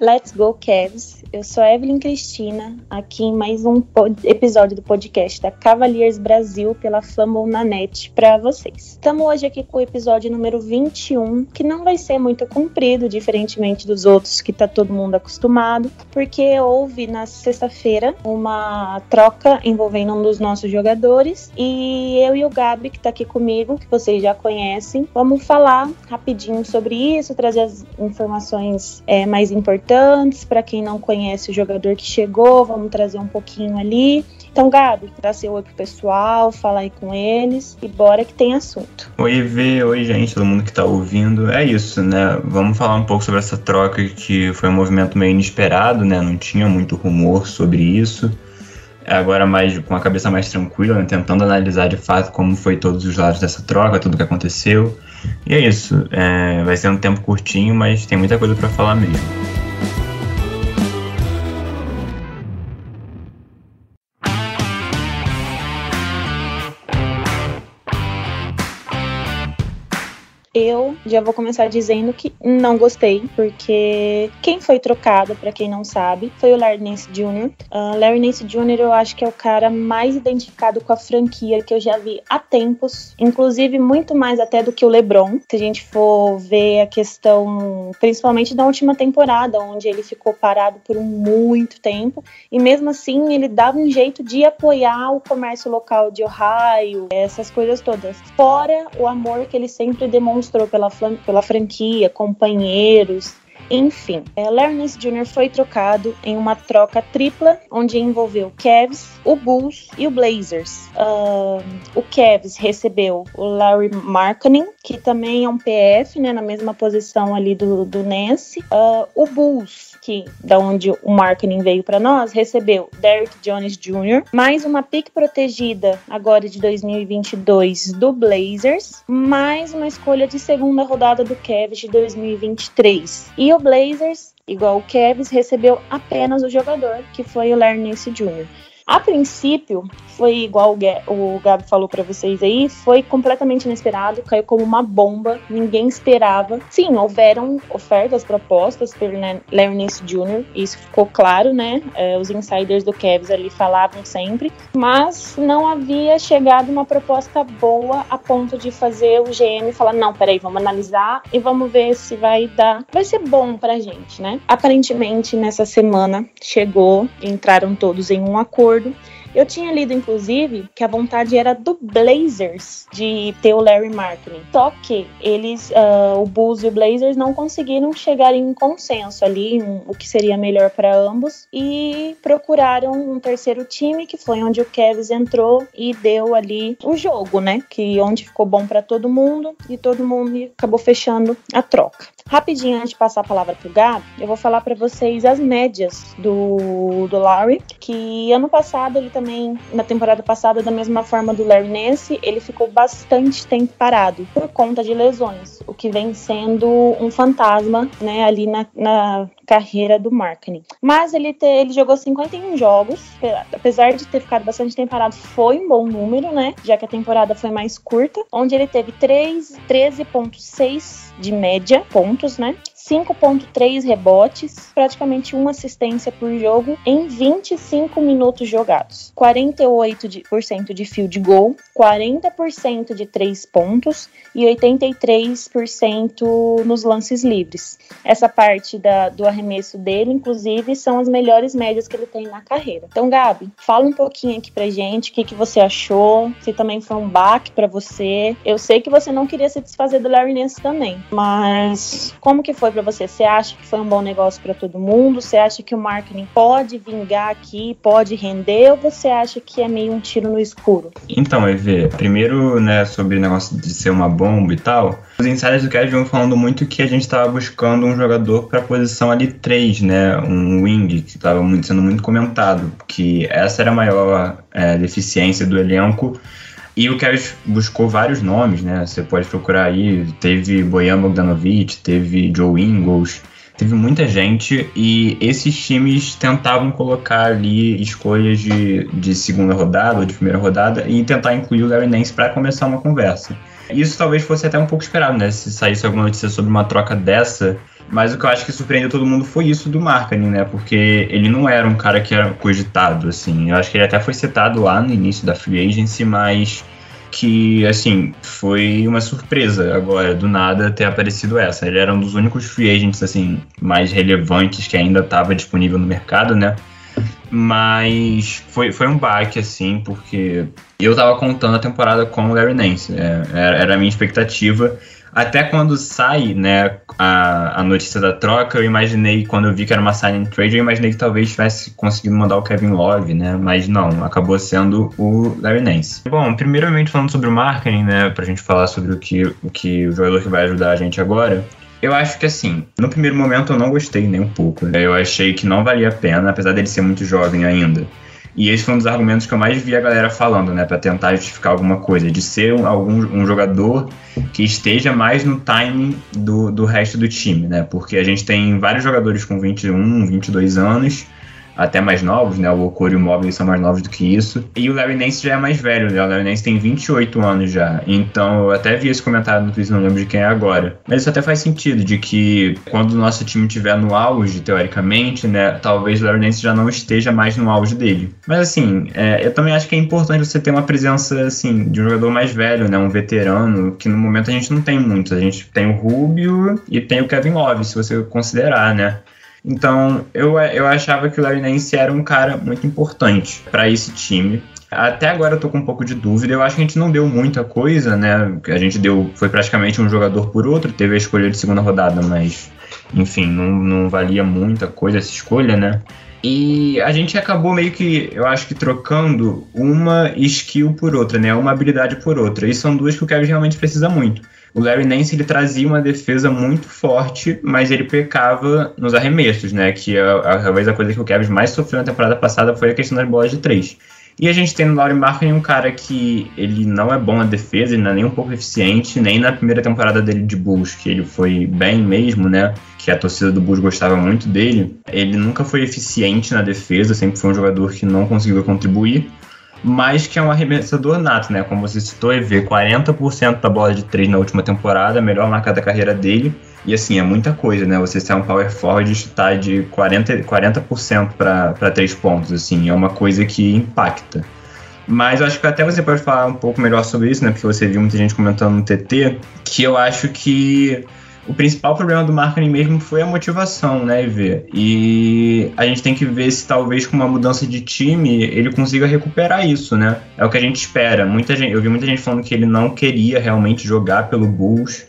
Let's Go Cavs! Eu sou Evelyn Cristina, aqui em mais um episódio do podcast da Cavaliers Brasil pela Fumble na Net para vocês. Estamos hoje aqui com o episódio número 21, que não vai ser muito comprido, diferentemente dos outros que tá todo mundo acostumado, porque houve na sexta-feira uma troca envolvendo um dos nossos jogadores e eu e o Gabi, que tá aqui comigo, que vocês já conhecem, vamos falar rapidinho sobre isso, trazer as informações é, mais importantes para quem não conhece o jogador que chegou, vamos trazer um pouquinho ali. Então, Gabi, dá seu oi pro pessoal, fala aí com eles e bora que tem assunto. Oi, Vê, oi, gente, todo mundo que tá ouvindo. É isso, né? Vamos falar um pouco sobre essa troca que foi um movimento meio inesperado, né? Não tinha muito rumor sobre isso. Agora mais com a cabeça mais tranquila, né? tentando analisar de fato como foi todos os lados dessa troca, tudo que aconteceu. E é isso. É, vai ser um tempo curtinho, mas tem muita coisa para falar mesmo. Eu já vou começar dizendo que não gostei, porque quem foi trocado, para quem não sabe, foi o Larry Nance Jr. Uh, Larry Nance Jr. eu acho que é o cara mais identificado com a franquia que eu já vi há tempos, inclusive muito mais até do que o LeBron. Se a gente for ver a questão, principalmente da última temporada, onde ele ficou parado por muito tempo, e mesmo assim ele dava um jeito de apoiar o comércio local de Ohio, essas coisas todas. Fora o amor que ele sempre demonstrou demonstrou pela, pela franquia, companheiros, enfim, é, Larry Jr. foi trocado em uma troca tripla, onde envolveu o Cavs, o Bulls e o Blazers. Uh, o Cavs recebeu o Larry Markkanen, que também é um PF, né, na mesma posição ali do, do Nance. Uh, o Bulls, que da onde o Markkanen veio para nós, recebeu Derrick Jones Jr., mais uma pick protegida agora de 2022 do Blazers, mais uma escolha de segunda rodada do Cavs de 2023. E o Blazers, igual o Cavs, recebeu apenas o jogador, que foi o Larry Nance Jr. A princípio, foi igual o Gabi falou para vocês aí, foi completamente inesperado, caiu como uma bomba, ninguém esperava. Sim, houveram ofertas, propostas pelo Larry Nance Jr., isso ficou claro, né? É, os insiders do Cavs ali falavam sempre, mas não havia chegado uma proposta boa a ponto de fazer o GM falar: não, peraí, vamos analisar e vamos ver se vai dar. Vai ser bom pra gente, né? Aparentemente, nessa semana chegou, entraram todos em um acordo. Eu tinha lido, inclusive, que a vontade era do Blazers de ter o Larry Marketing. Só que eles, uh, o Bulls e o Blazers, não conseguiram chegar em um consenso ali, um, o que seria melhor para ambos, e procuraram um terceiro time, que foi onde o Kevs entrou e deu ali o jogo, né? Que onde ficou bom para todo mundo e todo mundo acabou fechando a troca. Rapidinho, antes de passar a palavra pro Gab, eu vou falar para vocês as médias do, do Larry, que ano passado ele também, na temporada passada, da mesma forma do Larry Nance, ele ficou bastante tempo parado por conta de lesões, o que vem sendo um fantasma, né, ali na, na carreira do marketing. Mas ele, te, ele jogou 51 jogos, apesar de ter ficado bastante tempo parado, foi um bom número, né, já que a temporada foi mais curta, onde ele teve 13,6 de média pontos, né? 5.3 rebotes, praticamente uma assistência por jogo em 25 minutos jogados. 48% de field goal, 40% de 3 pontos e 83% nos lances livres. Essa parte da, do arremesso dele, inclusive, são as melhores médias que ele tem na carreira. Então, Gabi, fala um pouquinho aqui pra gente o que, que você achou, se também foi um baque para você. Eu sei que você não queria se desfazer do Larry Nance também, mas como que foi para você, você acha que foi um bom negócio para todo mundo? Você acha que o marketing pode vingar aqui, pode render, ou você acha que é meio um tiro no escuro? Então, Evê, primeiro, né, sobre o negócio de ser uma bomba e tal, os insiders do Kevin vão falando muito que a gente estava buscando um jogador para a posição ali 3, né, um wing, que estava sendo muito comentado, que essa era a maior é, deficiência do elenco e o Kevin buscou vários nomes, né? Você pode procurar aí. Teve Bojan Bogdanovic, teve Joe Ingles, teve muita gente. E esses times tentavam colocar ali escolhas de, de segunda rodada ou de primeira rodada e tentar incluir o Larry Nance para começar uma conversa. Isso talvez fosse até um pouco esperado, né? Se saísse alguma notícia sobre uma troca dessa. Mas o que eu acho que surpreendeu todo mundo foi isso do marketing, né? Porque ele não era um cara que era cogitado, assim. Eu acho que ele até foi citado lá no início da free agency, mas que, assim, foi uma surpresa agora, do nada, ter aparecido essa. Ele era um dos únicos free agents, assim, mais relevantes que ainda estava disponível no mercado, né? Mas foi, foi um baque, assim, porque eu tava contando a temporada com o Larry Nance. É, era a minha expectativa. Até quando sai, né, a, a notícia da troca, eu imaginei, quando eu vi que era uma sign trade, eu imaginei que talvez tivesse conseguido mandar o Kevin Love, né, mas não, acabou sendo o Larry Nance. Bom, primeiramente falando sobre o marketing, né, pra gente falar sobre o que o, que o jogador que vai ajudar a gente agora, eu acho que assim, no primeiro momento eu não gostei nem um pouco. Né? Eu achei que não valia a pena, apesar dele ser muito jovem ainda. E esse foi um dos argumentos que eu mais vi a galera falando, né, para tentar justificar alguma coisa, de ser um, algum, um jogador que esteja mais no timing do, do resto do time, né, porque a gente tem vários jogadores com 21, 22 anos até mais novos, né? O Okoro e o Mobley são mais novos do que isso. E o Larry Nance já é mais velho, né? O Larry Nance tem 28 anos já. Então eu até vi esse comentário no Twitter, não lembro de quem é agora. Mas isso até faz sentido, de que quando o nosso time estiver no auge, teoricamente, né? Talvez o Larry Nance já não esteja mais no auge dele. Mas assim, é, eu também acho que é importante você ter uma presença, assim, de um jogador mais velho, né? Um veterano, que no momento a gente não tem muito. A gente tem o Rubio e tem o Kevin Love, se você considerar, né? Então, eu, eu achava que o Larry Nance era um cara muito importante para esse time. Até agora eu tô com um pouco de dúvida. Eu acho que a gente não deu muita coisa, né? A gente deu. Foi praticamente um jogador por outro. Teve a escolha de segunda rodada, mas. Enfim, não, não valia muita coisa essa escolha, né? E a gente acabou meio que, eu acho que trocando uma skill por outra, né? Uma habilidade por outra. E são duas que o Kevin realmente precisa muito. O Larry Nance ele trazia uma defesa muito forte, mas ele pecava nos arremessos, né? Que talvez a, a coisa que o Kevin mais sofreu na temporada passada foi a questão das bolas de três. E a gente tem no Laurie Marketing um cara que ele não é bom na defesa, ele não é nem um pouco eficiente, nem na primeira temporada dele de Bulls, que ele foi bem mesmo, né? Que a torcida do Bulls gostava muito dele. Ele nunca foi eficiente na defesa, sempre foi um jogador que não conseguiu contribuir mas que é um arremessador nato, né? Como você citou, EV, 40% da bola de 3 na última temporada, a melhor marca da carreira dele. E assim, é muita coisa, né? Você ser um power forward e chutar de 40%, 40 para 3 pontos, assim, é uma coisa que impacta. Mas eu acho que até você pode falar um pouco melhor sobre isso, né? Porque você viu muita gente comentando no TT, que eu acho que o principal problema do marketing mesmo foi a motivação, né, Ivê? E a gente tem que ver se talvez com uma mudança de time ele consiga recuperar isso, né? É o que a gente espera. Muita gente, eu vi muita gente falando que ele não queria realmente jogar pelo Bulls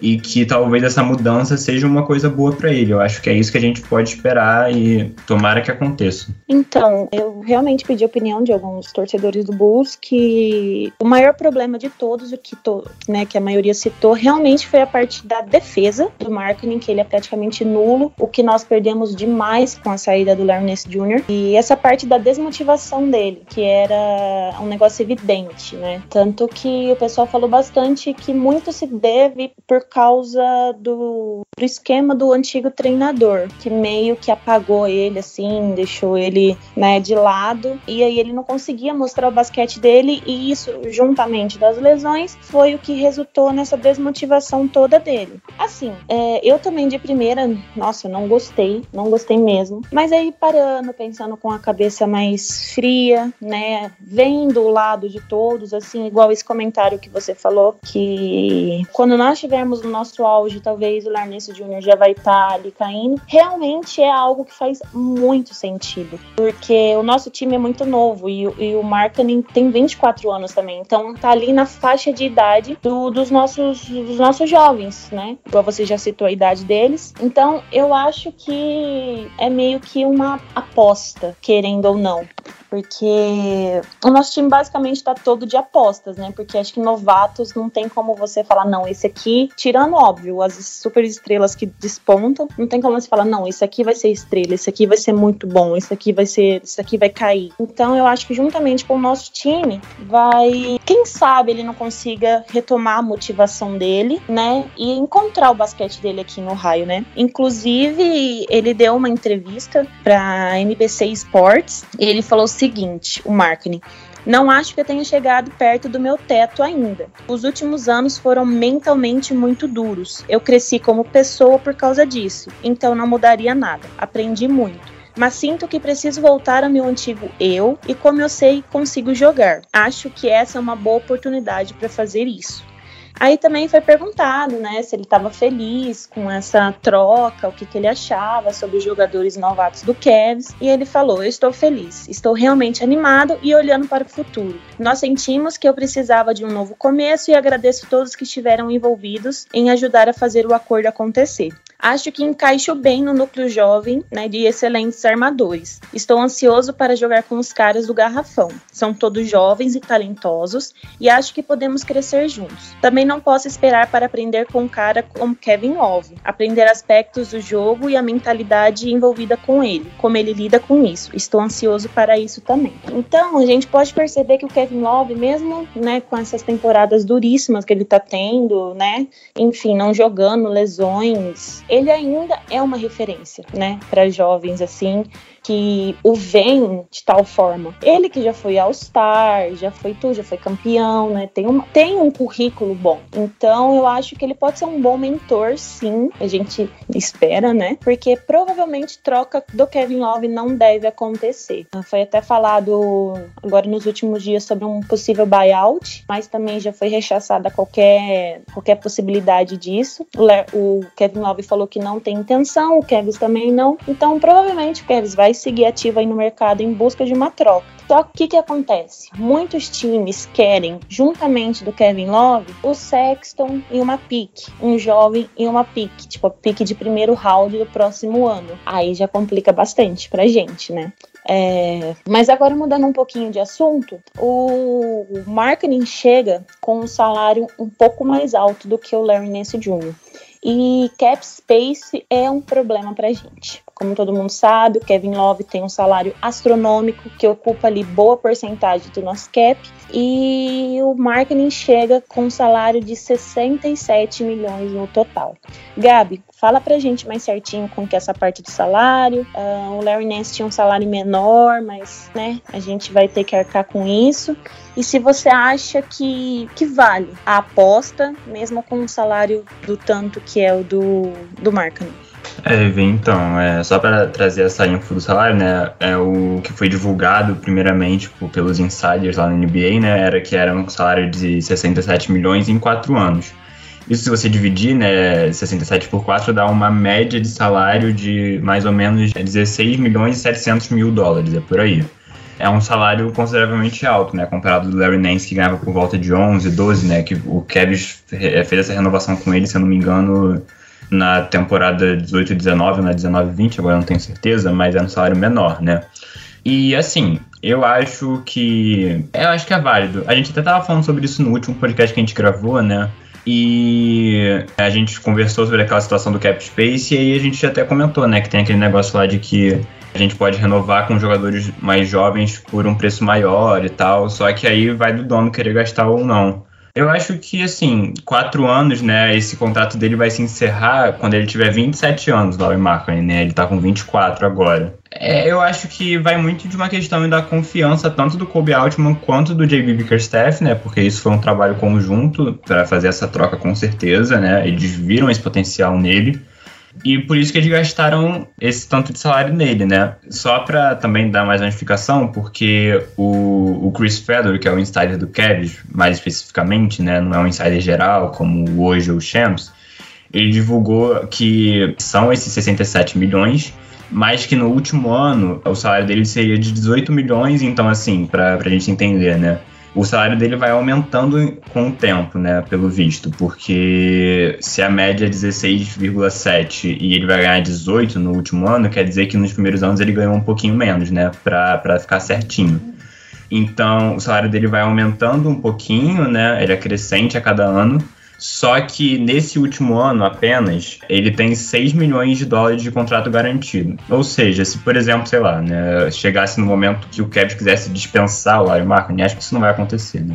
e que talvez essa mudança seja uma coisa boa para ele. Eu acho que é isso que a gente pode esperar e tomara que aconteça. Então, eu realmente pedi a opinião de alguns torcedores do Bulls que o maior problema de todos, o que, to, né, que a maioria citou, realmente foi a parte da defesa do marketing, que ele é praticamente nulo, o que nós perdemos demais com a saída do Nance Jr. E essa parte da desmotivação dele, que era um negócio evidente, né? Tanto que o pessoal falou bastante que muito se deve por causa do, do esquema do antigo treinador, que meio que apagou ele, assim, deixou ele né, de lado, e aí ele não conseguia mostrar o basquete dele, e isso, juntamente das lesões, foi o que resultou nessa desmotivação toda dele. Assim, é, eu também de primeira, nossa, não gostei, não gostei mesmo, mas aí parando, pensando com a cabeça mais fria, né, vendo o lado de todos, assim, igual esse comentário que você falou, que quando nós tivermos estamos no nosso auge, talvez o Larnense Júnior já vai estar tá ali caindo. Realmente é algo que faz muito sentido, porque o nosso time é muito novo e, e o Markkanen tem 24 anos também, então tá ali na faixa de idade do, dos, nossos, dos nossos jovens, né? Igual você já citou a idade deles. Então eu acho que é meio que uma aposta, querendo ou não porque o nosso time basicamente está todo de apostas, né? Porque acho que novatos não tem como você falar, não, esse aqui, tirando óbvio, as super estrelas que despontam, não tem como você falar, não, esse aqui vai ser estrela, esse aqui vai ser muito bom, esse aqui vai ser, esse aqui vai cair. Então eu acho que juntamente com o nosso time vai, quem sabe ele não consiga retomar a motivação dele, né? E encontrar o basquete dele aqui no Raio, né? Inclusive, ele deu uma entrevista para NBC Sports, e ele falou seguinte, o marketing. Não acho que eu tenha chegado perto do meu teto ainda. Os últimos anos foram mentalmente muito duros. Eu cresci como pessoa por causa disso, então não mudaria nada. Aprendi muito mas sinto que preciso voltar ao meu antigo eu e como eu sei consigo jogar. Acho que essa é uma boa oportunidade para fazer isso. Aí também foi perguntado, né, se ele estava feliz com essa troca, o que, que ele achava sobre os jogadores novatos do Cavs, e ele falou: "Eu estou feliz, estou realmente animado e olhando para o futuro. Nós sentimos que eu precisava de um novo começo e agradeço todos que estiveram envolvidos em ajudar a fazer o acordo acontecer. Acho que encaixo bem no núcleo jovem, né, de excelentes armadores. Estou ansioso para jogar com os caras do garrafão. São todos jovens e talentosos e acho que podemos crescer juntos. Também não posso esperar para aprender com um cara como Kevin Love, aprender aspectos do jogo e a mentalidade envolvida com ele, como ele lida com isso. Estou ansioso para isso também. Então, a gente pode perceber que o Kevin Love, mesmo, né, com essas temporadas duríssimas que ele tá tendo, né, enfim, não jogando, lesões, ele ainda é uma referência, né, para jovens assim que o vem de tal forma. Ele que já foi All-Star, já foi tu, já foi campeão, né? Tem, uma, tem um currículo bom. Então eu acho que ele pode ser um bom mentor, sim. A gente espera, né? Porque provavelmente troca do Kevin Love não deve acontecer. Foi até falado agora nos últimos dias sobre um possível buyout, mas também já foi rechaçada qualquer, qualquer possibilidade disso. O, o Kevin Love falou que não tem intenção, o Kevin também não. Então provavelmente o Kevin vai vai seguir ativa aí no mercado em busca de uma troca. Só que o que, que acontece? Muitos times querem, juntamente do Kevin Love, o Sexton e uma pique, um jovem e uma pique, tipo a pique de primeiro round do próximo ano. Aí já complica bastante pra gente, né? É, mas agora mudando um pouquinho de assunto, o marketing chega com um salário um pouco mais alto do que o Larry Nance Jr. E cap space é um problema pra gente. Como todo mundo sabe, o Kevin Love tem um salário astronômico que ocupa ali boa porcentagem do nosso cap e o marketing chega com um salário de 67 milhões no total. Gabi, fala pra gente mais certinho com que é essa parte do salário. Uh, o Larry Nance tinha um salário menor, mas né, a gente vai ter que arcar com isso. E se você acha que, que vale a aposta, mesmo com um salário do tanto que é o do, do marketing. É, então, é, só para trazer essa info do salário, né, é o que foi divulgado primeiramente por, pelos insiders lá na NBA, né, era que era um salário de 67 milhões em quatro anos. Isso se você dividir, né, 67 por 4 dá uma média de salário de mais ou menos 16 milhões e 700 mil dólares, é por aí. É um salário consideravelmente alto, né, comparado do Larry Nance que ganhava por volta de 11, 12, né, que o Kevin fez essa renovação com ele, se eu não me engano, na temporada 18 e 19, na 19 e 20, agora não tenho certeza, mas é um salário menor, né? E assim, eu acho que. Eu acho que é válido. A gente até tava falando sobre isso no último podcast que a gente gravou, né? E a gente conversou sobre aquela situação do cap space e aí a gente até comentou, né, que tem aquele negócio lá de que a gente pode renovar com jogadores mais jovens por um preço maior e tal, só que aí vai do dono querer gastar ou não. Eu acho que, assim, quatro anos, né? Esse contrato dele vai se encerrar quando ele tiver 27 anos, Laurie Markkinen, né? Ele tá com 24 agora. É, eu acho que vai muito de uma questão da confiança tanto do Kobe Altman quanto do JB Bickerstaff, né? Porque isso foi um trabalho conjunto para fazer essa troca com certeza, né? Eles viram esse potencial nele. E por isso que eles gastaram esse tanto de salário nele, né? Só para também dar mais uma explicação, porque o, o Chris Fedor, que é o insider do Cavs, mais especificamente, né? Não é um insider geral, como hoje o Shams, ele divulgou que são esses 67 milhões, mas que no último ano o salário dele seria de 18 milhões, então assim, pra, pra gente entender, né? O salário dele vai aumentando com o tempo, né, pelo visto, porque se a média é 16,7 e ele vai ganhar 18 no último ano, quer dizer que nos primeiros anos ele ganhou um pouquinho menos, né, pra ficar certinho. Então, o salário dele vai aumentando um pouquinho, né, ele é crescente a cada ano, só que nesse último ano apenas, ele tem 6 milhões de dólares de contrato garantido. Ou seja, se por exemplo, sei lá, né, chegasse no momento que o Cavs quisesse dispensar o Larry Markkinen, acho que isso não vai acontecer, né?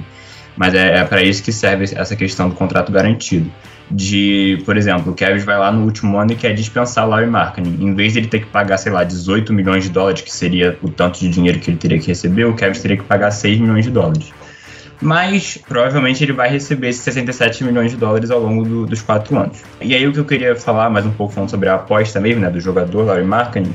Mas é, é para isso que serve essa questão do contrato garantido. De, por exemplo, o Cavs vai lá no último ano e quer dispensar o Larry Markkinen. Em vez de ele ter que pagar, sei lá, 18 milhões de dólares, que seria o tanto de dinheiro que ele teria que receber, o Cavs teria que pagar 6 milhões de dólares mas provavelmente ele vai receber esses 67 milhões de dólares ao longo do, dos quatro anos. E aí o que eu queria falar mais um pouco falando sobre a aposta mesmo, né, do jogador Larry Markkinen,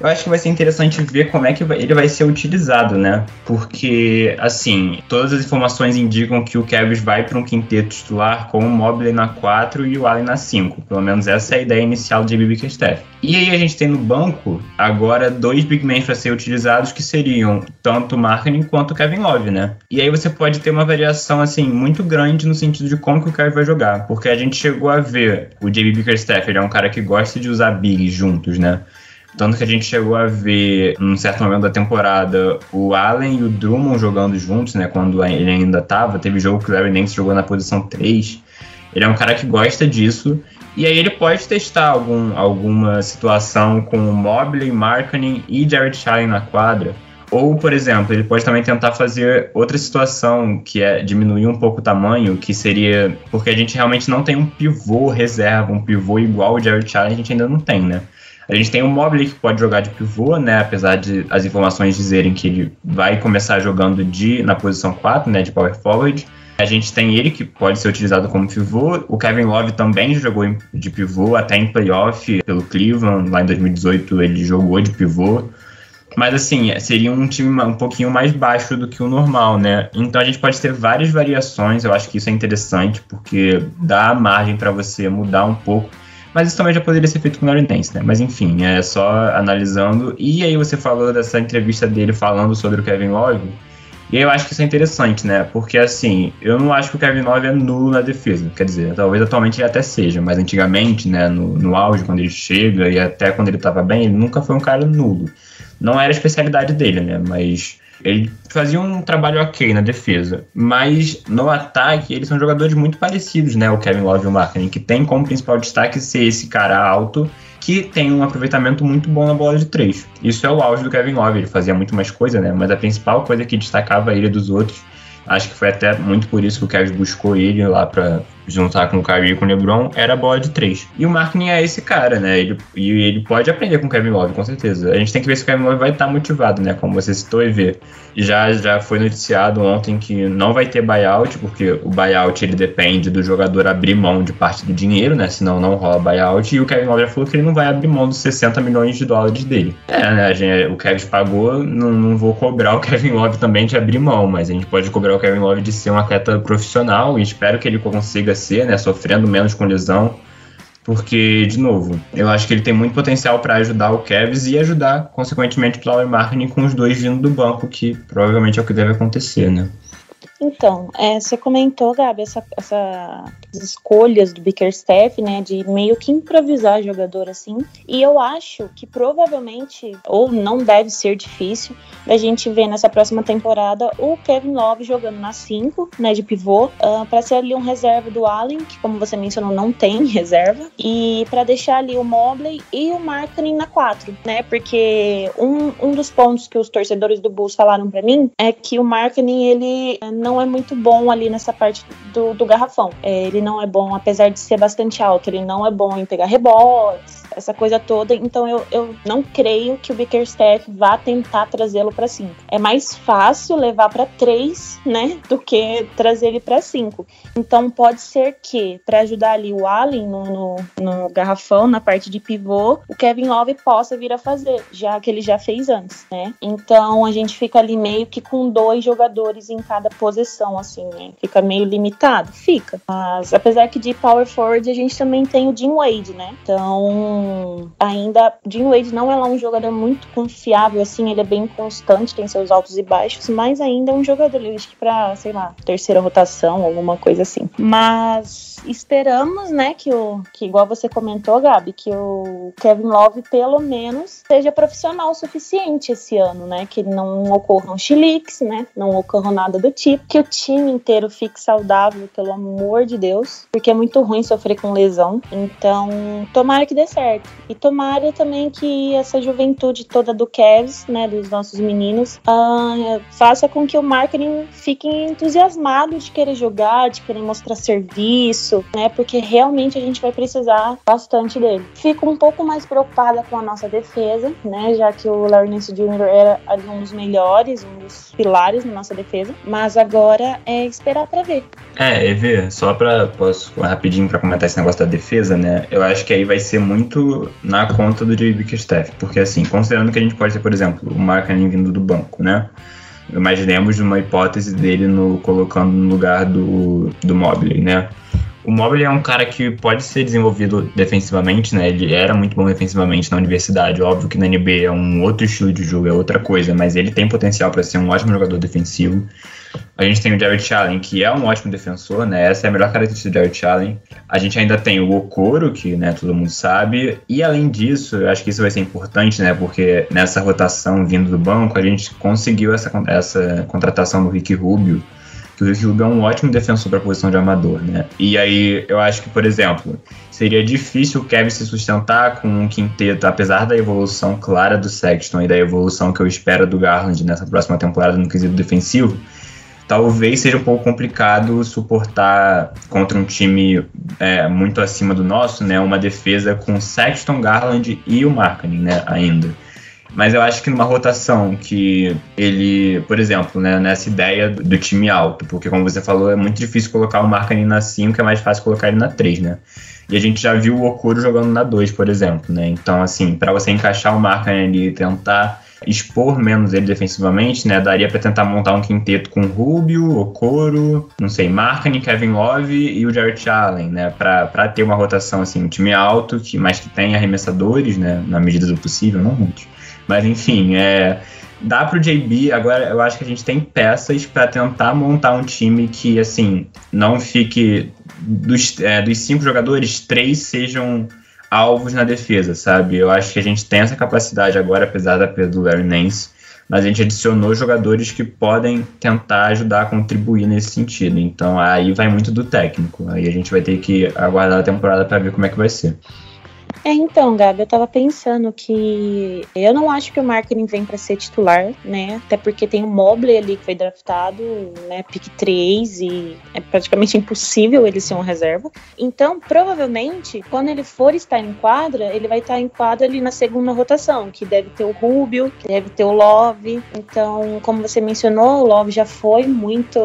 eu acho que vai ser interessante ver como é que ele vai ser utilizado, né? Porque, assim, todas as informações indicam que o Cavs vai para um quinteto titular com o Mobley na 4 e o Allen na 5. Pelo menos essa é a ideia inicial de Bickerstaff. E aí a gente tem no banco agora dois big men para ser utilizados que seriam tanto o Marketing quanto o Kevin Love, né? E aí você pode ter uma variação, assim, muito grande no sentido de como que o Kevin vai jogar. Porque a gente chegou a ver o JB Bickerstaff, ele é um cara que gosta de usar bigs juntos, né? Tanto que a gente chegou a ver, num certo momento da temporada, o Allen e o Drummond jogando juntos, né? Quando ele ainda tava. Teve jogo que o Larry Nance jogou na posição 3. Ele é um cara que gosta disso. E aí ele pode testar algum, alguma situação com o Mobley, Markkanen e Jared Allen na quadra. Ou, por exemplo, ele pode também tentar fazer outra situação, que é diminuir um pouco o tamanho, que seria. Porque a gente realmente não tem um pivô reserva, um pivô igual o Jared Allen, a gente ainda não tem, né? A gente tem o Mobley que pode jogar de pivô, né? Apesar de as informações dizerem que ele vai começar jogando de na posição 4, né? De power forward. A gente tem ele que pode ser utilizado como pivô. O Kevin Love também jogou de pivô, até em playoff pelo Cleveland. Lá em 2018 ele jogou de pivô. Mas assim, seria um time um pouquinho mais baixo do que o normal, né? Então a gente pode ter várias variações. Eu acho que isso é interessante porque dá margem para você mudar um pouco mas isso também já poderia ser feito com o Larry né? Mas enfim, é só analisando. E aí você falou dessa entrevista dele falando sobre o Kevin Love. E eu acho que isso é interessante, né? Porque assim, eu não acho que o Kevin Love é nulo na defesa. Quer dizer, talvez atualmente ele até seja, mas antigamente, né, no, no auge, quando ele chega e até quando ele tava bem, ele nunca foi um cara nulo. Não era a especialidade dele, né? Mas ele fazia um trabalho ok na defesa, mas no ataque eles são jogadores muito parecidos, né? O Kevin Love e o Markkinen, que tem como principal destaque ser esse cara alto que tem um aproveitamento muito bom na bola de três. Isso é o auge do Kevin Love, ele fazia muito mais coisa, né? Mas a principal coisa que destacava ele dos outros, acho que foi até muito por isso que o Kevin buscou ele lá para juntar com o Kyrie e com o LeBron, era bola de três. E o Markkinen é esse cara, né? Ele, e ele pode aprender com o Kevin Love, com certeza. A gente tem que ver se o Kevin Love vai estar motivado, né? Como você citou e ver. Já, já foi noticiado ontem que não vai ter buyout, porque o buyout ele depende do jogador abrir mão de parte do dinheiro, né? Senão não rola buyout. E o Kevin Love já falou que ele não vai abrir mão dos 60 milhões de dólares dele. É, né? Gente, o Kevin pagou, não, não vou cobrar o Kevin Love também de abrir mão, mas a gente pode cobrar o Kevin Love de ser um atleta profissional e espero que ele consiga né, sofrendo menos com lesão, porque, de novo, eu acho que ele tem muito potencial para ajudar o Cavs e ajudar, consequentemente, o Lauer Marketing com os dois vindo do banco, que provavelmente é o que deve acontecer, né? Então, é, você comentou, Gabi, essa, essa escolhas do Bickerstaff, né, de meio que improvisar jogador assim. E eu acho que provavelmente, ou não deve ser difícil, a gente ver nessa próxima temporada o Kevin Love jogando na 5, né, de pivô, uh, ah, para ser ali um reserva do Allen, que como você mencionou, não tem reserva, e para deixar ali o Mobley e o Markkinen na 4, né, porque um, um dos pontos que os torcedores do Bulls falaram para mim é que o Markkinen, ele não é muito bom ali nessa parte do, do garrafão. É, ele não é bom, apesar de ser bastante alto, ele não é bom em pegar rebotes, essa coisa toda. Então eu, eu não creio que o Bickerstaff vá tentar trazê-lo para 5. É mais fácil levar para 3, né, do que trazer ele para 5. Então pode ser que, para ajudar ali o Allen no, no, no, garrafão, na parte de pivô, o Kevin Love possa vir a fazer, já que ele já fez antes, né? Então a gente fica ali meio que com dois jogadores em cada posição assim, né? Fica meio limitado? Fica. Mas apesar que de power forward a gente também tem o Jim Wade, né? Então, ainda, Jim Wade não é lá um jogador muito confiável, assim, ele é bem constante, tem seus altos e baixos, mas ainda é um jogador, eu acho que pra, sei lá, terceira rotação, alguma coisa assim. Mas esperamos, né, que o que igual você comentou, Gabi, que o Kevin Love pelo menos seja profissional o suficiente esse ano, né, que não ocorram chiliques, né, não ocorra nada do tipo, que o time inteiro fique saudável, pelo amor de Deus, porque é muito ruim sofrer com lesão. Então, tomara que dê certo. E tomara também que essa juventude toda do Kevs, né, dos nossos meninos, uh, faça com que o marketing fique entusiasmado de querer jogar, de querer mostrar serviço, né, porque realmente a gente vai precisar bastante dele. Fico um pouco mais preocupada com a nossa defesa, né, já que o Larry Nance Jr. era um dos melhores, um dos pilares na nossa defesa, mas agora é esperar para ver. É, Evê, só para posso rapidinho para comentar esse negócio da defesa, né? Eu acho que aí vai ser muito na conta do J.B. Bickerstaff, porque assim, considerando que a gente pode ter, por exemplo, o Markkanen vindo do banco, né? Imaginemos uma hipótese dele no colocando no lugar do, do Mobley, né? O Mobley é um cara que pode ser desenvolvido defensivamente, né? Ele era muito bom defensivamente na universidade. Óbvio que na NBA é um outro estilo de jogo, é outra coisa, mas ele tem potencial para ser um ótimo jogador defensivo. A gente tem o Jared Allen, que é um ótimo defensor, né? Essa é a melhor característica do Jared Allen. A gente ainda tem o Okoro, que né, todo mundo sabe. E além disso, eu acho que isso vai ser importante, né? Porque nessa rotação vindo do banco, a gente conseguiu essa, essa contratação do Rick Rubio que o Rubio é um ótimo defensor para a posição de armador, né? E aí eu acho que, por exemplo, seria difícil o Kevin se sustentar com um quinteto, apesar da evolução clara do Sexton e da evolução que eu espero do Garland nessa próxima temporada no quesito defensivo. Talvez seja um pouco complicado suportar contra um time é, muito acima do nosso, né? Uma defesa com Sexton, Garland e o Markkanen, né? Ainda. Mas eu acho que numa rotação que ele, por exemplo, né, nessa ideia do, time alto, porque como você falou, é muito difícil colocar o Markkanen na 5, é mais fácil colocar ele na 3, né? E a gente já viu o Okuro jogando na 2, por exemplo, né? Então, assim, para você encaixar o Markkanen ali e tentar expor menos ele defensivamente, né? Daria para tentar montar um quinteto com Rubio, Okoro, não sei, Markkanen, Kevin Love e o Jarrett Allen, né? Para ter uma rotação assim, um time alto, que mas que tem arremessadores, né? Na medida do possível, não muitos. Mas enfim, é, dá pro JB, agora eu acho que a gente tem peças para tentar montar um time que, assim, não fique. Dos, é, dos cinco jogadores, três sejam alvos na defesa, sabe? Eu acho que a gente tem essa capacidade agora, apesar da perda do Larry Nance, mas a gente adicionou jogadores que podem tentar ajudar a contribuir nesse sentido. Então aí vai muito do técnico. Aí a gente vai ter que aguardar a temporada para ver como é que vai ser. É, então, Gabi, eu tava pensando que eu não acho que o marketing vem para ser titular, né? Até porque tem o Mobley ali que foi draftado, né? Pick 3 e é praticamente impossível ele ser um reserva. Então, provavelmente, quando ele for estar em quadra, ele vai estar em quadra ali na segunda rotação, que deve ter o Rubio, que deve ter o Love. Então, como você mencionou, o Love já foi muito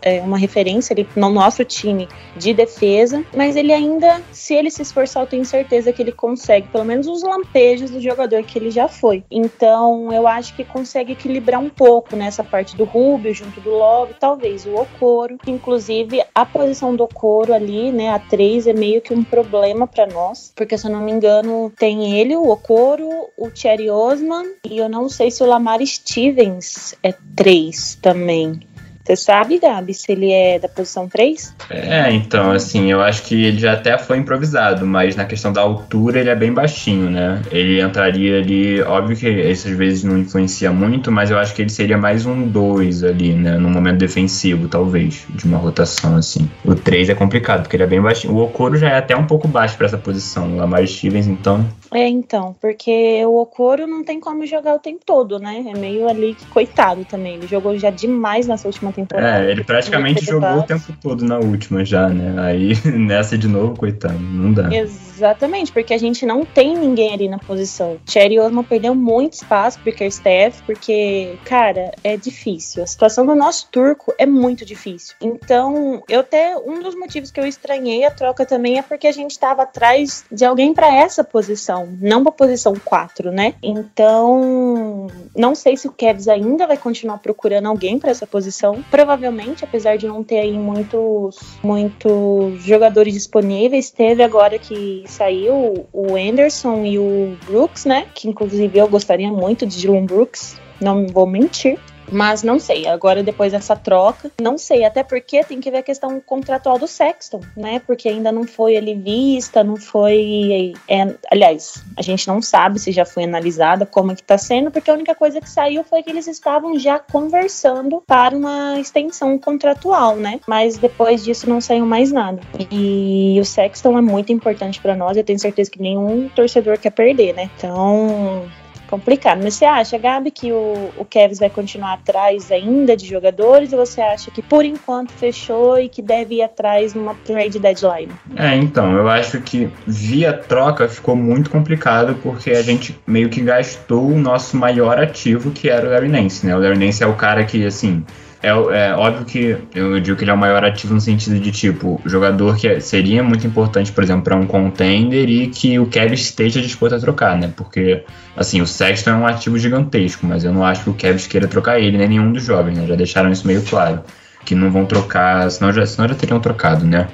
é, uma referência ali no nosso time de defesa, mas ele ainda, se ele se esforçar, eu tenho certeza que ele consegue, pelo menos os lampejos do jogador que ele já foi. Então, eu acho que consegue equilibrar um pouco nessa parte do Rubio junto do Love, talvez o Okoro. Inclusive, a posição do Okoro ali, né, a 3 é meio que um problema para nós, porque se eu não me engano, tem ele, o Okoro, o Thierry Osman e eu não sei se o Lamar Stevens é 3 também. Você sabe, Gabi, se ele é da posição 3? É, então, assim, eu acho que ele já até foi improvisado, mas na questão da altura ele é bem baixinho, né? Ele entraria ali, óbvio que isso às vezes não influencia muito, mas eu acho que ele seria mais um 2 ali, né? No momento defensivo, talvez, de uma rotação assim. O 3 é complicado, porque ele é bem baixinho. O Okoro já é até um pouco baixo para essa posição. O Lamar Stevens, então. É, então, porque o Okoro não tem como jogar o tempo todo, né? É meio ali coitado também. Ele jogou já demais nessa última temporada. É, ele praticamente jogou o tempo todo na última já, né? Aí nessa de novo, coitado, não dá. Exatamente, porque a gente não tem ninguém ali na posição. Cherry Osman perdeu muito espaço pro Steph, porque, cara, é difícil. A situação do nosso turco é muito difícil. Então, eu até um dos motivos que eu estranhei a troca também é porque a gente estava atrás de alguém para essa posição, não pra posição 4, né? Então, não sei se o Cavs ainda vai continuar procurando alguém para essa posição. Provavelmente, apesar de não ter aí muitos, muitos jogadores disponíveis, teve agora que saiu o Anderson e o Brooks, né? Que inclusive eu gostaria muito de Dylan Brooks, não vou mentir. Mas não sei, agora depois dessa troca, não sei, até porque tem que ver a questão contratual do Sexton, né? Porque ainda não foi ele vista, não foi. É, aliás, a gente não sabe se já foi analisada como é que tá sendo, porque a única coisa que saiu foi que eles estavam já conversando para uma extensão contratual, né? Mas depois disso não saiu mais nada. E o Sexton é muito importante para nós, eu tenho certeza que nenhum torcedor quer perder, né? Então, complicado. Mas você acha, Gabi, que o, o Kevs vai continuar atrás ainda de jogadores ou você acha que por enquanto fechou e que deve ir atrás numa trade deadline? É, então, eu acho que via troca ficou muito complicado porque a gente meio que gastou o nosso maior ativo, que era o Larry Nance, né? O Larry Nance é o cara que, assim, é, é, óbvio que eu digo que ele é o maior ativo no sentido de tipo jogador que seria muito importante, por exemplo, para um contender e que o Kevin esteja disposto a trocar, né? Porque assim o Sexton é um ativo gigantesco, mas eu não acho que o Kevin queira trocar ele nem nenhum dos jovens, né? Já deixaram isso meio claro que não vão trocar, senão já, senão já teriam trocado, né?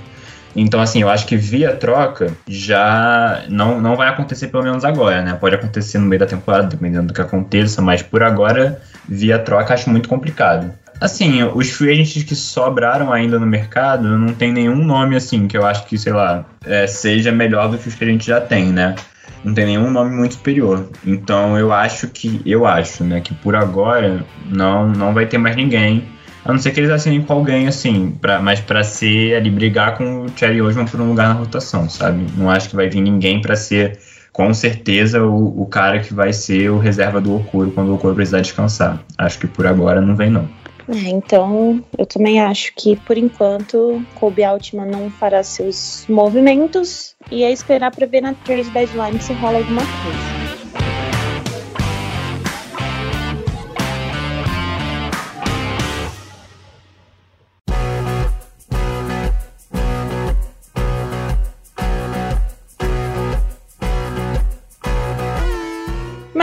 Então, assim, eu acho que via troca já não, não vai acontecer pelo menos agora, né? Pode acontecer no meio da temporada, dependendo do que aconteça, mas por agora, via troca, acho muito complicado. Assim, os free agents que sobraram ainda no mercado, não tem nenhum nome assim que eu acho que, sei lá, é, seja melhor do que os que a gente já tem, né? Não tem nenhum nome muito superior. Então eu acho que, eu acho, né, que por agora não, não vai ter mais ninguém. A não ser que eles assinem com alguém, assim, pra, mas para ser ali, brigar com o Cherry Osman por um lugar na rotação, sabe? Não acho que vai vir ninguém para ser com certeza o, o, cara que vai ser o reserva do Okoro quando o Okoro precisar descansar. Acho que por agora não vem não. É, então, eu também acho que, por enquanto, Kobe Altman não fará seus movimentos e é esperar para ver na trade deadline se rola alguma coisa.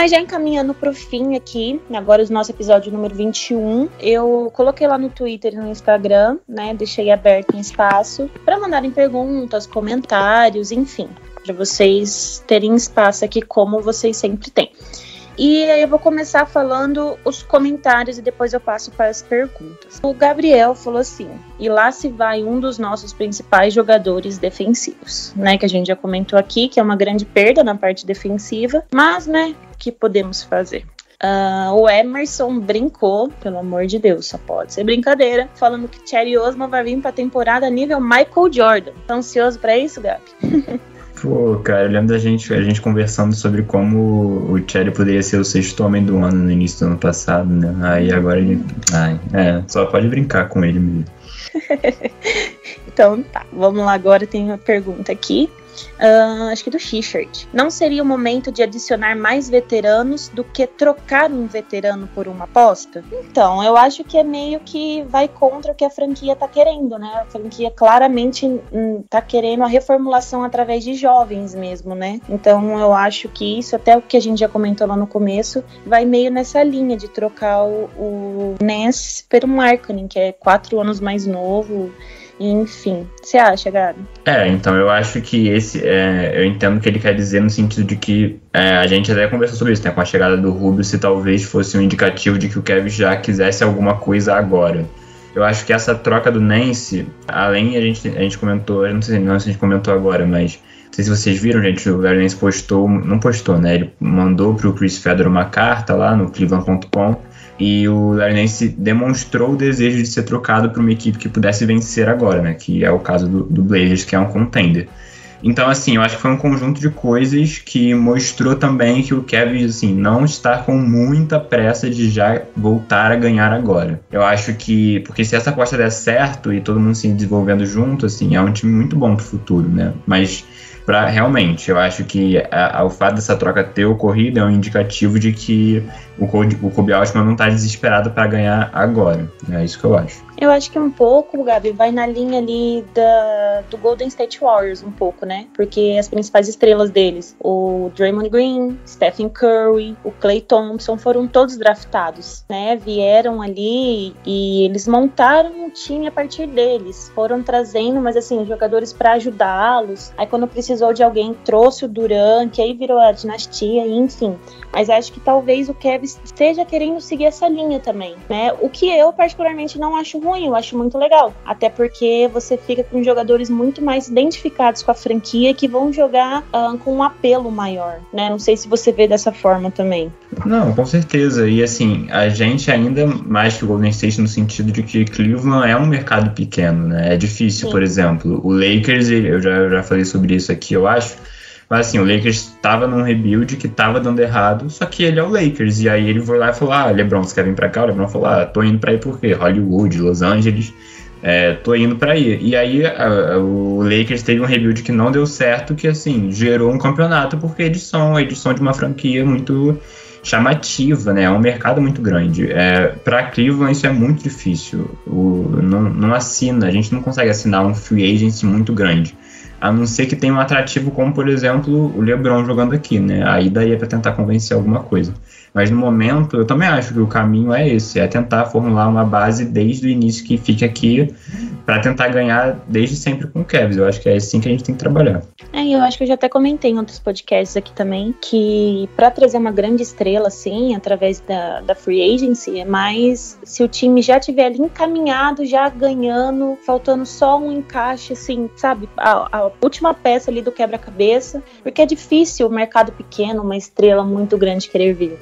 Mas já encaminhando pro fim aqui, agora o nosso episódio número 21, eu coloquei lá no Twitter e no Instagram, né? Deixei aberto um espaço para mandarem perguntas, comentários, enfim, para vocês terem espaço aqui como vocês sempre têm. E aí eu vou começar falando os comentários e depois eu passo para as perguntas. O Gabriel falou assim: "E lá se vai um dos nossos principais jogadores defensivos", né, que a gente já comentou aqui, que é uma grande perda na parte defensiva, mas, né, que podemos fazer? Uh, o Emerson brincou, pelo amor de Deus, só pode ser brincadeira, falando que Cherry Osman vai vir pra temporada nível Michael Jordan. Tá ansioso para isso, Gabi? Pô, cara, eu lembro da gente, a gente conversando sobre como o Cherry poderia ser o sexto homem do ano no início do ano passado, né? Aí agora ele. Ai, é, só pode brincar com ele mesmo. então tá, vamos lá agora, tem uma pergunta aqui uh, acho que do Richard. Não seria o momento de adicionar mais veteranos do que trocar um veterano por uma aposta? Então, eu acho que é meio que vai contra o que a franquia tá querendo, né? A franquia claramente hum, tá querendo a reformulação através de jovens mesmo, né? Então, eu acho que isso, até o que a gente já comentou lá no começo, vai meio nessa linha de trocar o, o Ness pelo Markkinen, que é quatro anos mais novo enfim. Você acha, Gabi? É, então eu acho que esse. É, eu entendo o que ele quer dizer no sentido de que é, a gente até conversou sobre isso, né? Com a chegada do Rubio, se talvez fosse um indicativo de que o Kevin já quisesse alguma coisa agora. Eu acho que essa troca do Nance, além a gente, a gente comentou, não sei, não se a gente comentou agora, mas não sei se vocês viram, gente, o Larry Nance postou, não postou, né? Ele mandou pro Chris Fedor uma carta lá no cleveland.com e o Larinense demonstrou o desejo de ser trocado para uma equipe que pudesse vencer agora, né? Que é o caso do, do Blazers, que é um contender. Então, assim, eu acho que foi um conjunto de coisas que mostrou também que o Kevin, assim, não está com muita pressa de já voltar a ganhar agora. Eu acho que, porque se essa aposta der certo e todo mundo se desenvolvendo junto, assim, é um time muito bom pro futuro, né? Mas para realmente, eu acho que a, a, o fato dessa troca ter ocorrido é um indicativo de que o, Kobe Altman não tá desesperado para ganhar agora. É isso que eu acho. Eu acho que um pouco, Gabi, vai na linha ali da, do Golden State Warriors, um pouco, né? Porque as principais estrelas deles, o Draymond Green, Stephen Curry, o Clay Thompson, foram todos draftados, né? Vieram ali e eles montaram um time a partir deles. Foram trazendo, mas assim, jogadores para ajudá-los. Aí quando precisou de alguém, trouxe o Duran, que aí virou a dinastia, enfim. Mas acho que talvez o Kevin esteja querendo seguir essa linha também, né? O que eu particularmente não acho ruim, eu acho muito legal. Até porque você fica com jogadores muito mais identificados com a franquia que vão jogar uh, com um apelo maior, né? Não sei se você vê dessa forma também. Não, com certeza. E assim, a gente ainda mais que o Golden State no sentido de que Cleveland é um mercado pequeno, né? É difícil, Sim. por exemplo. O Lakers, eu já, eu já falei sobre isso aqui, eu acho mas assim, o Lakers estava num rebuild que estava dando errado, só que ele é o Lakers. E aí ele foi lá e falou: Ah, Lebron, você quer vir pra cá? O Lebron falou: Ah, tô indo pra ir por quê? Hollywood, Los Angeles. É, tô indo para ir. E aí a, o Lakers teve um rebuild que não deu certo, que assim, gerou um campeonato, porque eles são a edição de uma franquia muito chamativa, né? É um mercado muito grande. É, para Cleveland isso é muito difícil. O, não, não assina, a gente não consegue assinar um free agency muito grande. A não ser que tenha um atrativo como, por exemplo, o LeBron jogando aqui, né? Aí daí é para tentar convencer alguma coisa. Mas no momento, eu também acho que o caminho é esse, é tentar formular uma base desde o início que fique aqui para tentar ganhar desde sempre com o Cavs. Eu acho que é assim que a gente tem que trabalhar. É, eu acho que eu já até comentei em outros podcasts aqui também que para trazer uma grande estrela assim, através da, da free agency, é mais se o time já tiver ali encaminhado, já ganhando, faltando só um encaixe assim, sabe, a, a última peça ali do quebra-cabeça, porque é difícil o mercado pequeno, uma estrela muito grande querer vir.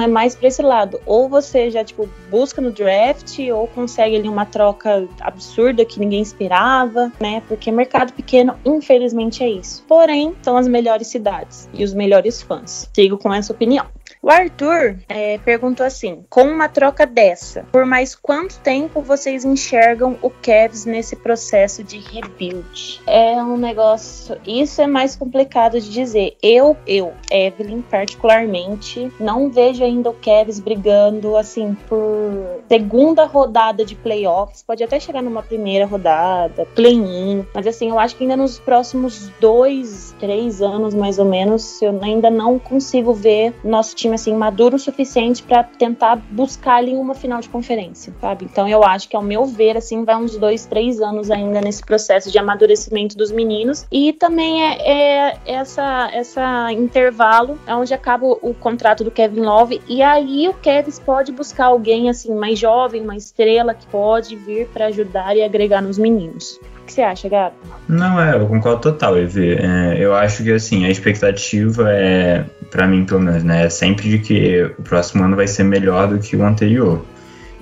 É mais para esse lado. Ou você já tipo busca no draft ou consegue ali uma troca absurda que ninguém esperava, né? Porque mercado pequeno, infelizmente é isso. Porém, são as melhores cidades e os melhores fãs. Sigo com essa opinião. O Arthur é, perguntou assim: com uma troca dessa, por mais quanto tempo vocês enxergam o Cavs nesse processo de rebuild? É um negócio. Isso é mais complicado de dizer. Eu, eu, Evelyn, particularmente, não vejo ainda o Cavs brigando assim por segunda rodada de playoffs. Pode até chegar numa primeira rodada, play-in, mas assim, eu acho que ainda nos próximos dois, três anos mais ou menos, eu ainda não consigo ver nosso time time assim maduro o suficiente para tentar buscar ali uma final de conferência, sabe? Então eu acho que ao meu ver assim vai uns dois, três anos ainda nesse processo de amadurecimento dos meninos e também é, é essa essa intervalo onde acaba o contrato do Kevin Love e aí o Kevin pode buscar alguém assim mais jovem, uma estrela que pode vir para ajudar e agregar nos meninos. O que você acha, Gabi? Não, é, eu concordo total, Evê. É, eu acho que, assim, a expectativa é, para mim, pelo menos, né, é sempre de que o próximo ano vai ser melhor do que o anterior.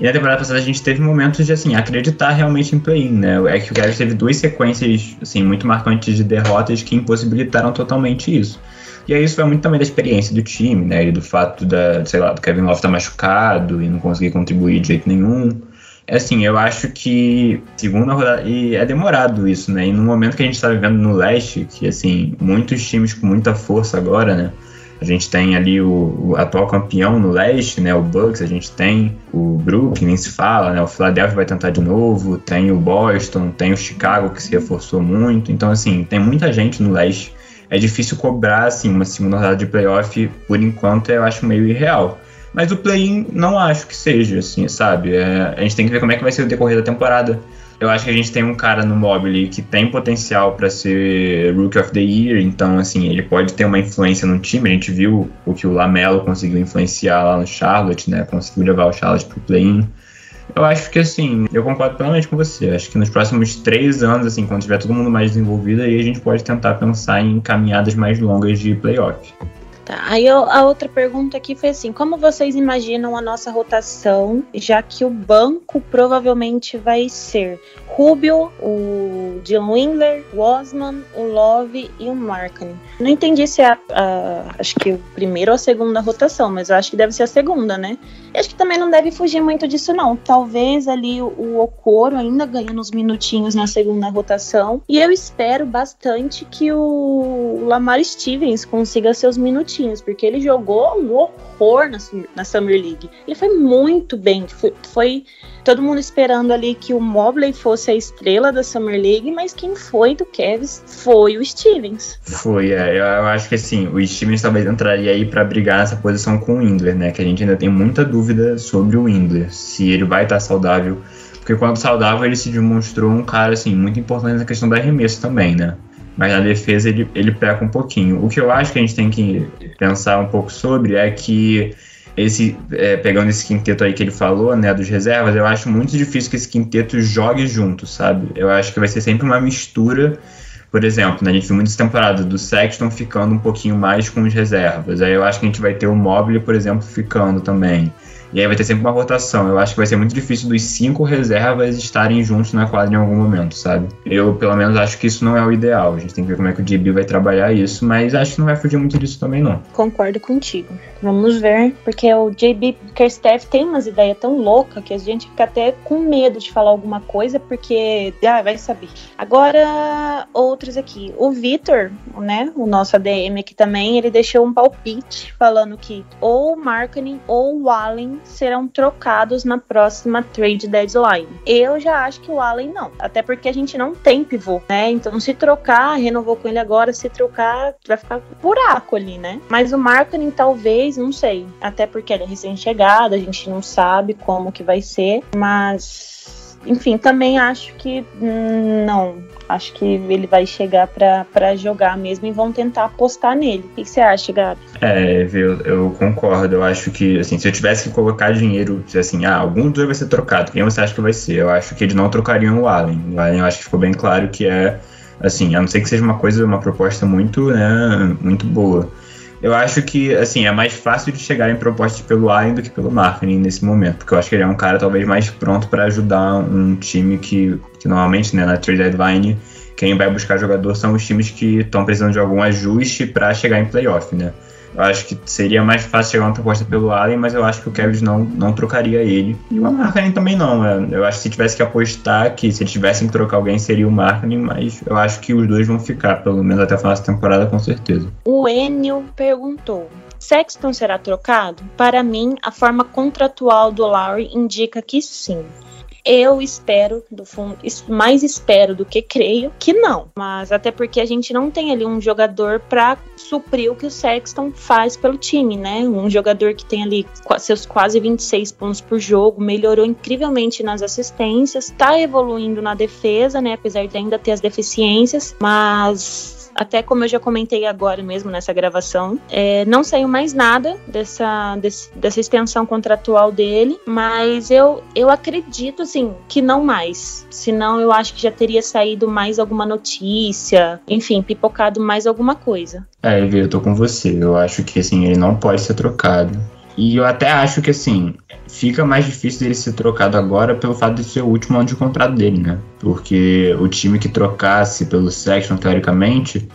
E na temporada passada a gente teve momentos de, assim, acreditar realmente em play-in, né? É que o Cavs teve duas sequências, assim, muito marcantes de derrotas que impossibilitaram totalmente isso. E aí isso vai muito também da experiência do time, né? E do fato da, sei lá, do Kevin Love estar tá machucado e não conseguir contribuir de jeito nenhum. É assim, eu acho que segunda rodada. E é demorado isso, né? E no momento que a gente está vivendo no leste, que assim, muitos times com muita força agora, né? A gente tem ali o, o, atual campeão no leste, né? O Bucks, a gente tem o Brooklyn, nem se fala, né? O Philadelphia vai tentar de novo, tem o Boston, tem o Chicago que se reforçou muito. Então, assim, tem muita gente no leste. É difícil cobrar, assim, uma segunda rodada de playoff, por enquanto, eu acho meio irreal. Mas o play-in não acho que seja, assim, sabe? É, a gente tem que ver como é que vai ser o decorrer da temporada. Eu acho que a gente tem um cara no Mobile que tem potencial para ser Rookie of the Year, então, assim, ele pode ter uma influência no time. A gente viu o que o Lamelo conseguiu influenciar lá no Charlotte, né? Conseguiu levar o Charlotte pro play-in. Eu acho que, assim, eu concordo plenamente com você. Acho que nos próximos três anos, assim, quando tiver todo mundo mais desenvolvido, aí a gente pode tentar pensar em caminhadas mais longas de playoff. Tá. Aí a outra pergunta aqui foi assim: como vocês imaginam a nossa rotação, já que o banco provavelmente vai ser Rubio, o Dylan Wingler, o Osman, o Love e o Markkinen. Não entendi se é a, a, acho que o primeiro ou a segunda rotação, mas eu acho que deve ser a segunda, né? E acho que também não deve fugir muito disso, não. Talvez ali o, o ainda ganhe uns minutinhos na segunda rotação. E eu espero bastante que o Lamar Stevens consiga seus minutinhos, porque ele jogou um horror na, na Summer League. Ele foi muito bem. Foi, foi todo mundo esperando ali que o Mobley fosse a estrela da Summer League, mas quem foi do Cavs foi o Stevens. Foi, é, eu, eu acho que assim, o Stevens talvez entraria aí para brigar nessa posição com o Ingler, né? Que a gente ainda tem muita dúvida sobre o Ingler, se ele vai estar saudável. Porque quando saudável ele se demonstrou um cara assim muito importante na questão da arremesso também, né? Mas na defesa ele, ele peca um pouquinho. O que eu acho que a gente tem que pensar um pouco sobre é que esse é, pegando esse quinteto aí que ele falou, né, dos reservas, eu acho muito difícil que esse quinteto jogue junto, sabe? Eu acho que vai ser sempre uma mistura por exemplo, né, a gente viu muitas temporadas do Sexton ficando um pouquinho mais com os reservas. Aí eu acho que a gente vai ter o Mobile, por exemplo, ficando também. E aí vai ter sempre uma rotação. Eu acho que vai ser muito difícil dos cinco reservas estarem juntos na quadra em algum momento, sabe? Eu, pelo menos, acho que isso não é o ideal. A gente tem que ver como é que o JB vai trabalhar isso, mas acho que não vai fugir muito disso também, não. Concordo contigo. Vamos ver, porque o JB Kersteff tem umas ideias tão loucas que a gente fica até com medo de falar alguma coisa, porque ah, vai saber. Agora, outros aqui. O Vitor, né, o nosso ADM aqui também, ele deixou um palpite falando que ou o Marketing ou o Allen serão trocados na próxima trade deadline. Eu já acho que o Allen não, até porque a gente não tem pivô, né? Então se trocar, renovou com ele agora, se trocar, vai ficar buraco ali, né? Mas o marketing talvez, não sei, até porque ele é recém-chegado, a gente não sabe como que vai ser, mas enfim, também acho que hum, não. Acho que ele vai chegar para jogar mesmo e vão tentar apostar nele. O que você acha, Gabi? É, eu, eu, concordo. Eu acho que, assim, se eu tivesse que colocar dinheiro, assim, ah, algum dos dois vai ser trocado, quem você acha que vai ser? Eu acho que eles não trocariam o Allen. O Allen eu acho que ficou bem claro que é, assim, a não ser que seja uma coisa, uma proposta muito, né, muito boa. Eu acho que, assim, é mais fácil de chegar em propostas pelo Allen do que pelo Marketing nesse momento, porque eu acho que ele é um cara talvez mais pronto para ajudar um time que, que normalmente, né, na trade deadline, quem vai buscar jogador são os times que estão precisando de algum ajuste para chegar em playoff, né? Eu acho que seria mais fácil chegar uma proposta pelo Allen, mas eu acho que o Kevin não, não trocaria ele. E o Markkinen também não. Né? Eu acho que se tivesse que apostar que se eles tivessem que trocar alguém seria o Markkinen, mas eu acho que os dois vão ficar, pelo menos até a final da temporada, com certeza. O Enio perguntou: Sexton será trocado? Para mim, a forma contratual do Lowry indica que sim. Eu espero, do fundo, mais espero do que creio que não. Mas até porque a gente não tem ali um jogador para suprir o que o Sexton faz pelo time, né? Um jogador que tem ali seus quase 26 pontos por jogo, melhorou incrivelmente nas assistências, tá evoluindo na defesa, né? Apesar de ainda ter as deficiências, mas até como eu já comentei agora mesmo nessa gravação, é, não saiu mais nada dessa, desse, dessa extensão contratual dele, mas eu, eu acredito, assim, que não mais. Senão eu acho que já teria saído mais alguma notícia, enfim, pipocado mais alguma coisa. É, eu tô com você. Eu acho que, assim, ele não pode ser trocado. E eu até acho que, assim, fica mais difícil dele ser trocado agora pelo fato de ser o último ano de contrato dele, né? Porque o time que trocasse pelo Sexton, teoricamente,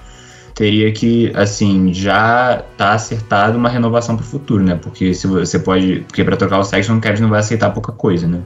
teria que, assim, já tá acertado uma renovação para o futuro, né? Porque se você pode. Porque para trocar o Sexton, o Kevin não vai aceitar pouca coisa, né?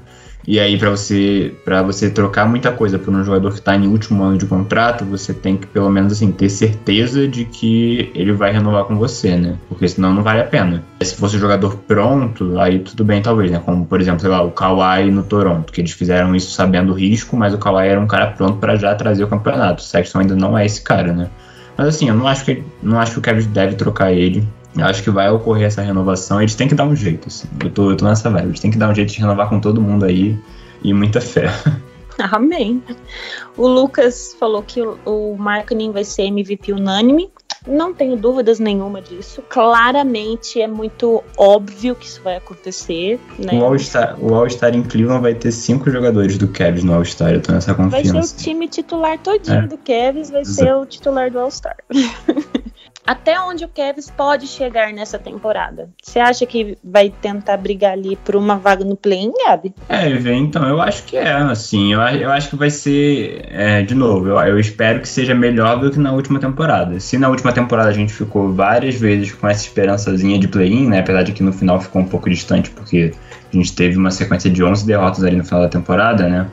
E aí, para você para você trocar muita coisa por um jogador que está em último ano de contrato, você tem que, pelo menos, assim, ter certeza de que ele vai renovar com você, né? Porque senão não vale a pena. Se fosse um jogador pronto, aí tudo bem, talvez, né? Como, por exemplo, sei lá, o Kawhi no Toronto, que eles fizeram isso sabendo o risco, mas o Kawhi era um cara pronto para já trazer o campeonato. O Sexton ainda não é esse cara, né? Mas assim, eu não acho que, não acho que o Kevin deve trocar ele. Eu acho que vai ocorrer essa renovação. Eles têm que dar um jeito, assim. Eu tô, eu tô nessa vibe. Eles têm que dar um jeito de renovar com todo mundo aí. E muita fé. Amém. O Lucas falou que o, o marketing vai ser MVP unânime. Não tenho dúvidas nenhuma disso. Claramente é muito óbvio que isso vai acontecer. Né? O All-Star All em Cleveland vai ter cinco jogadores do Cavs no All-Star. Eu tô nessa confiança. Vai ser o time titular todinho é. do Cavs, vai Exato. ser o titular do All-Star. até onde o Kevin pode chegar nessa temporada? Você acha que vai tentar brigar ali por uma vaga no play-in, Gabi? É, então, eu acho que é, assim, eu, eu acho que vai ser, é, de novo, eu, eu espero que seja melhor do que na última temporada. Se na última temporada a gente ficou várias vezes com essa esperançazinha de play-in, né, apesar de que no final ficou um pouco distante, porque a gente teve uma sequência de 11 derrotas ali no final da temporada, né,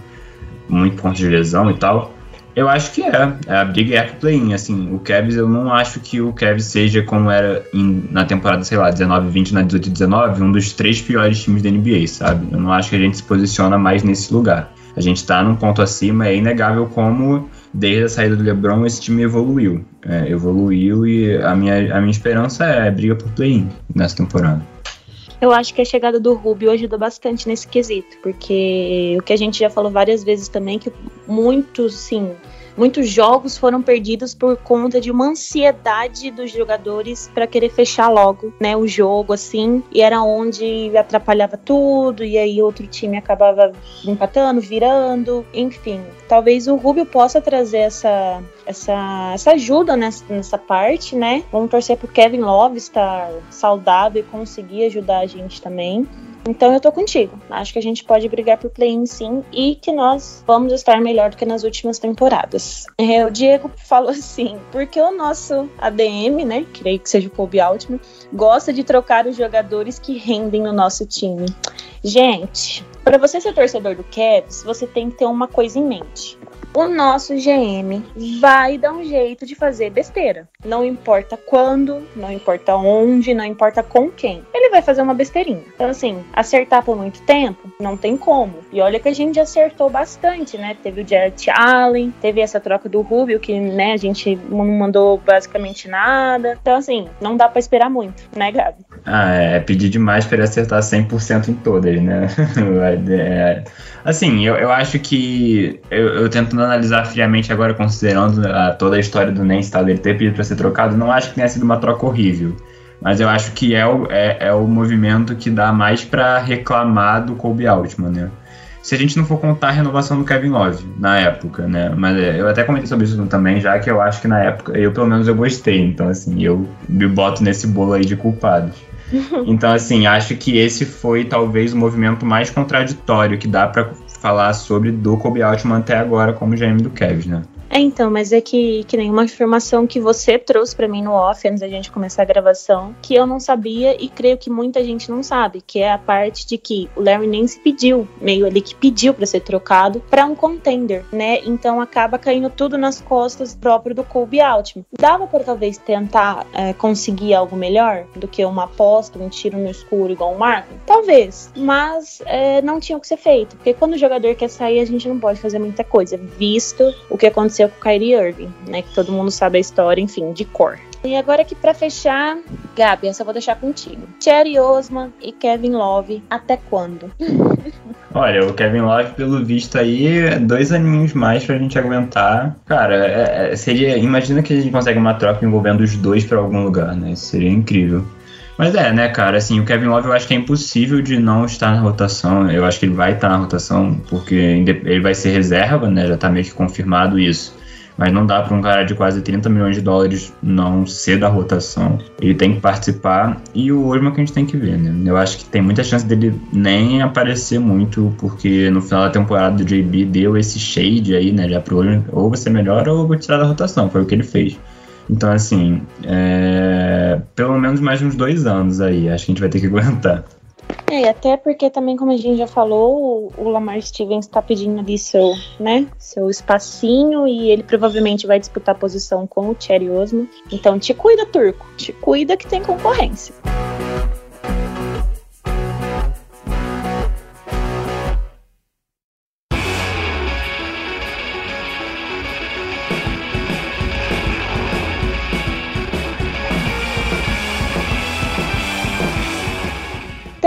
muito pontos de lesão e tal, eu acho que é. é a briga é pro play-in. Assim, o Cavs, eu não acho que o Cavs seja como era em, na temporada, sei lá, 19, 20, na 18 19, um dos três piores times da NBA, sabe? Eu não acho que a gente se posiciona mais nesse lugar. A gente tá num ponto acima, é inegável como desde a saída do LeBron esse time evoluiu. É, evoluiu e a minha, a minha esperança é briga por play-in nessa temporada. Eu acho que a chegada do Rubio ajuda bastante nesse quesito, porque o que a gente já falou várias vezes também, que muitos, sim, muitos jogos foram perdidos por conta de uma ansiedade dos jogadores para querer fechar logo, né, o jogo assim, e era onde atrapalhava tudo e aí outro time acabava empatando, virando, enfim. Talvez o Rubio possa trazer essa essa, essa ajuda nessa, nessa parte, né? Vamos torcer pro Kevin Love estar saudável e conseguir ajudar a gente também. Então eu tô contigo. Acho que a gente pode brigar por play-in sim e que nós vamos estar melhor do que nas últimas temporadas. É, o Diego falou assim, porque o nosso ADM, né, creio que seja o Kobe Altman, gosta de trocar os jogadores que rendem no nosso time. Gente, para você ser torcedor do Cavs, você tem que ter uma coisa em mente o nosso GM vai dar um jeito de fazer besteira. Não importa quando, não importa onde, não importa com quem. Ele vai fazer uma besteirinha. Então, assim, acertar por muito tempo, não tem como. E olha que a gente acertou bastante, né? Teve o Jarrett Allen, teve essa troca do Rubio, que, né, a gente não mandou basicamente nada. Então, assim, não dá para esperar muito, né, Gabi? Ah, é pedir demais para ele acertar 100% em todas, né? é, assim, eu, eu acho que eu, eu tentando analisar friamente agora, considerando a, toda a história do Nance tal, dele ter pedido para ser trocado, não acho que tenha sido uma troca horrível. Mas eu acho que é o, é, é o movimento que dá mais para reclamar do Kobe Altman, né? Se a gente não for contar a renovação do Kevin Love na época, né? Mas é, eu até comentei sobre isso também, já que eu acho que na época, eu pelo menos eu gostei. Então, assim, eu me boto nesse bolo aí de culpados. Então, assim, acho que esse foi talvez o movimento mais contraditório que dá para falar sobre do Kobe Altman até agora como GM do Cavs, né? É, então, mas é que, que nem uma informação que você trouxe para mim no off antes da gente começar a gravação, que eu não sabia e creio que muita gente não sabe, que é a parte de que o Larry Nance pediu, meio ali que pediu para ser trocado para um contender, né? Então acaba caindo tudo nas costas próprio do Kobe Altman. Dava por talvez tentar é, conseguir algo melhor do que uma aposta, um tiro no escuro igual o Marco? Talvez, mas é, não tinha o que ser feito, porque quando o jogador quer sair, a gente não pode fazer muita coisa, visto o que aconteceu aconteceu com o Kyrie Irving, né? Que todo mundo sabe a história, enfim, de cor. E agora aqui para fechar, Gabi, essa eu vou deixar contigo. Cherry Osman e Kevin Love, até quando? Olha, o Kevin Love, pelo visto aí, dois aninhos mais pra gente aguentar. Cara, é, é, seria. Imagina que a gente consegue uma troca envolvendo os dois para algum lugar, né? Isso seria incrível. Mas é, né, cara, assim, o Kevin Love eu acho que é impossível de não estar na rotação. Eu acho que ele vai estar na rotação, porque ele vai ser reserva, né? Já tá meio que confirmado isso. Mas não dá para um cara de quase 30 milhões de dólares não ser da rotação. Ele tem que participar e o Osman que a gente tem que ver, né? Eu acho que tem muita chance dele nem aparecer muito, porque no final da temporada do JB deu esse shade aí, né? Já pro Osman, ou você melhora ou vou tirar da rotação. Foi o que ele fez. Então, assim, é... pelo menos mais uns dois anos aí, acho que a gente vai ter que aguentar. É, até porque também, como a gente já falou, o Lamar Stevens está pedindo ali seu, né, seu espacinho e ele provavelmente vai disputar a posição com o Cherry Osmo. Então te cuida, turco. Te cuida que tem concorrência.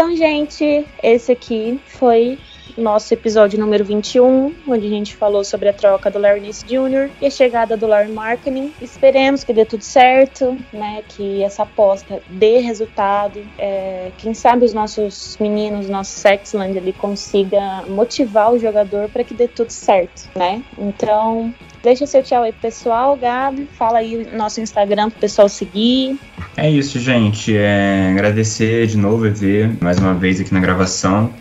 Então, gente, esse aqui foi nosso episódio número 21, onde a gente falou sobre a troca do Larry Nance Jr. e a chegada do Larry Marketing. Esperemos que dê tudo certo, né? Que essa aposta dê resultado. É, quem sabe os nossos meninos, nosso Sexland ali consiga motivar o jogador para que dê tudo certo, né? Então, Deixa seu tchau aí, pessoal. Gabi, fala aí nosso Instagram pro pessoal seguir. É isso, gente. É, agradecer de novo, EV, mais uma vez aqui na gravação.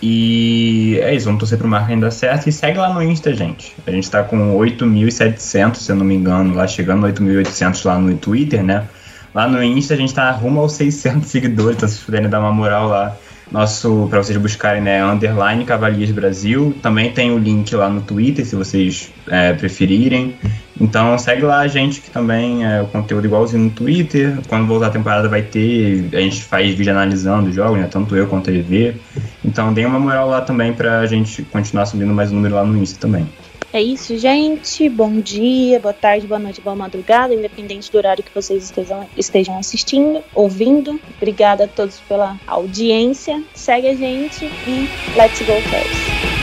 E é isso, vamos torcer pro marketing dar certo. E segue lá no Insta, gente. A gente tá com 8.700, se eu não me engano, lá chegando 8.800 lá no Twitter, né? Lá no Insta a gente tá rumo aos 600 seguidores, então se vocês puderem dar uma moral lá, nosso para vocês buscarem, né, underline Cavalias Brasil. Também tem o link lá no Twitter, se vocês é, preferirem. Então segue lá a gente que também é o conteúdo igualzinho no Twitter. Quando voltar a temporada vai ter, a gente faz vídeo analisando os jogos, né? Tanto eu quanto a EV. Então dê uma moral lá também pra gente continuar subindo mais número lá no Insta também. É isso, gente. Bom dia, boa tarde, boa noite, boa madrugada, independente do horário que vocês estejam, estejam assistindo, ouvindo. Obrigada a todos pela audiência. Segue a gente e let's go, Cavs!